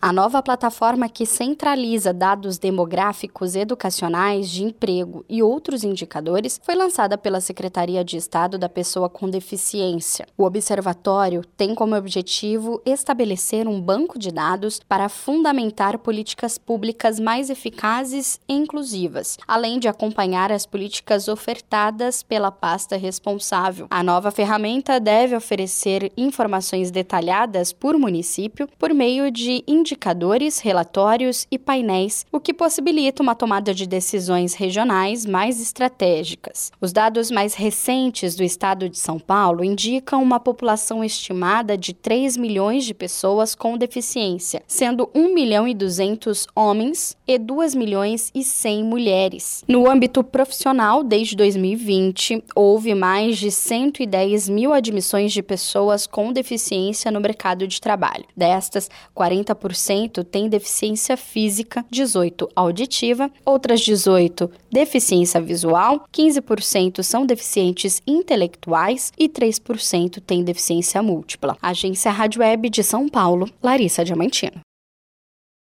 A nova plataforma que centraliza dados demográficos, educacionais, de emprego e outros indicadores foi lançada pela Secretaria de Estado da Pessoa com Deficiência. O observatório tem como objetivo estabelecer um banco de dados para fundamentar políticas públicas mais eficazes e inclusivas, além de acompanhar as políticas ofertadas pela pasta responsável. A nova ferramenta deve oferecer informações detalhadas por município por meio de indicadores, relatórios e painéis, o que possibilita uma tomada de decisões regionais mais estratégicas. Os dados mais recentes do estado de São Paulo indicam uma população estimada de 3 milhões de pessoas com deficiência, sendo 1 milhão e 200 homens e 2 milhões e 100 mulheres. No âmbito profissional, desde 2020, houve mais de 110 mil admissões de pessoas com deficiência no mercado de trabalho. Destas, 40% 18% têm deficiência física, 18% auditiva, outras 18% deficiência visual, 15% são deficientes intelectuais e 3% têm deficiência múltipla. Agência Rádio Web de São Paulo, Larissa Diamantino.